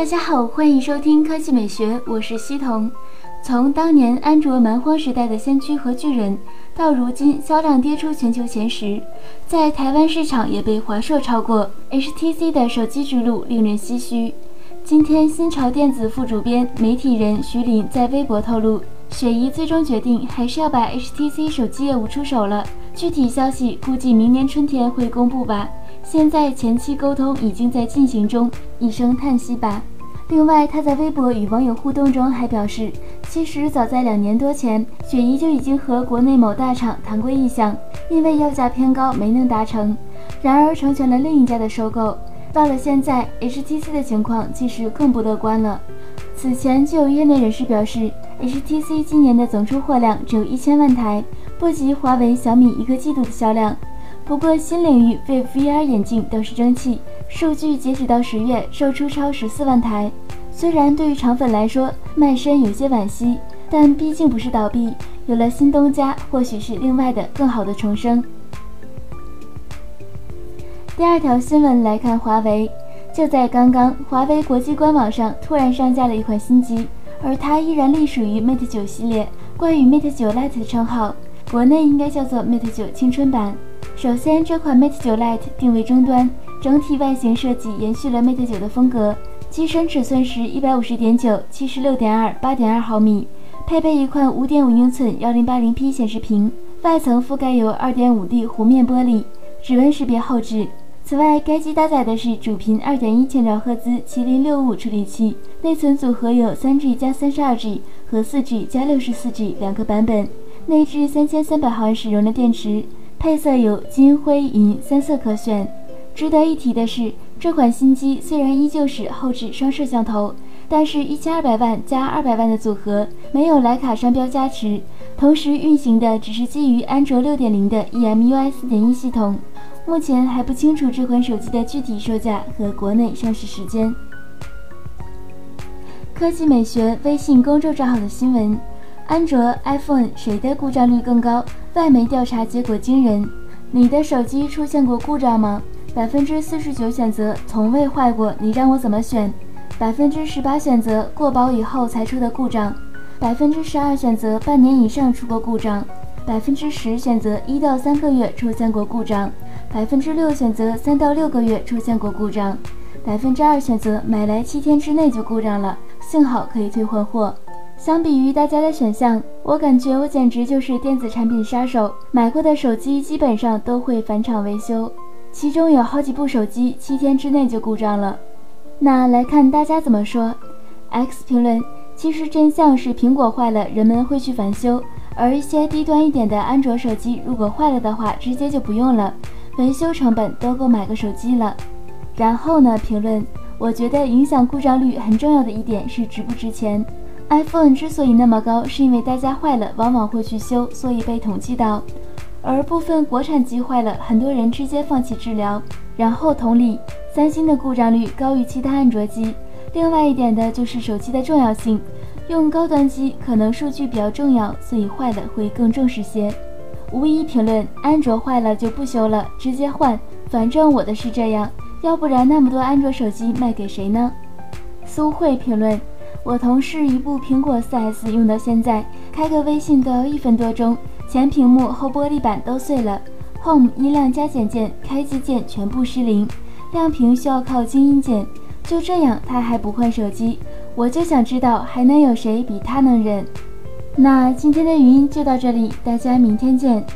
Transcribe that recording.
大家好，欢迎收听科技美学，我是西彤。从当年安卓蛮荒时代的先驱和巨人，到如今销量跌出全球前十，在台湾市场也被华硕超过，HTC 的手机之路令人唏嘘。今天，新潮电子副主编、媒体人徐林在微博透露，雪姨最终决定还是要把 HTC 手机业务出手了，具体消息估计明年春天会公布吧。现在前期沟通已经在进行中，一声叹息吧。另外，他在微博与网友互动中还表示，其实早在两年多前，雪姨就已经和国内某大厂谈过意向，因为要价偏高没能达成，然而成全了另一家的收购。到了现在，HTC 的情况其实更不乐观了。此前就有业内人士表示，HTC 今年的总出货量只有一千万台，不及华为、小米一个季度的销量。不过，新领域，VVR 眼镜倒是争气，数据截止到十月，售出超十四万台。虽然对于肠粉来说卖身有些惋惜，但毕竟不是倒闭，有了新东家，或许是另外的更好的重生。第二条新闻来看，华为就在刚刚，华为国际官网上突然上架了一款新机，而它依然隶属于 Mate 九系列，冠以 Mate 九 Lite 的称号，国内应该叫做 Mate 九青春版。首先，这款 Mate 9 Lite 定位终端，整体外形设计延续了 Mate 9的风格。机身尺寸是一百五十点九、七十六点二、八点二毫米，配备一块五点五英寸幺零八零 P 显示屏，外层覆盖有二点五 D 弧面玻璃，指纹识别后置。此外，该机搭载的是主频二点一千兆赫兹麒麟六五处理器，内存组合有三 G 加三十二 G 和四 G 加六十四 G 两个版本，内置三千三百毫安时容量电池。配色有金、灰、银三色可选。值得一提的是，这款新机虽然依旧是后置双摄像头，但是一千二百万加二百万的组合，没有徕卡商标加持，同时运行的只是基于安卓六点零的 EMUI 四点一系统。目前还不清楚这款手机的具体售价和国内上市时间。科技美学微信公众账号的新闻。安卓、iPhone 谁的故障率更高？外媒调查结果惊人。你的手机出现过故障吗？百分之四十九选择从未坏过，你让我怎么选？百分之十八选择过保以后才出的故障，百分之十二选择半年以上出过故障，百分之十选择一到三个月出现过故障，百分之六选择三到六个月出现过故障，百分之二选择买来七天之内就故障了，幸好可以退换货。相比于大家的选项，我感觉我简直就是电子产品杀手。买过的手机基本上都会返厂维修，其中有好几部手机七天之内就故障了。那来看大家怎么说。X 评论：其实真相是苹果坏了，人们会去返修，而一些低端一点的安卓手机如果坏了的话，直接就不用了，维修成本都够买个手机了。然后呢？评论：我觉得影响故障率很重要的一点是值不值钱。iPhone 之所以那么高，是因为大家坏了往往会去修，所以被统计到；而部分国产机坏了，很多人直接放弃治疗。然后同理，三星的故障率高于其他安卓机。另外一点的就是手机的重要性，用高端机可能数据比较重要，所以坏了会更重视些。无一评论：安卓坏了就不修了，直接换。反正我的是这样，要不然那么多安卓手机卖给谁呢？苏慧评论。我同事一部苹果 4S 用到现在，开个微信都要一分多钟，前屏幕后玻璃板都碎了，Home 音量加减键、开机键全部失灵，亮屏需要靠静音键。就这样，他还不换手机，我就想知道还能有谁比他能忍。那今天的语音就到这里，大家明天见。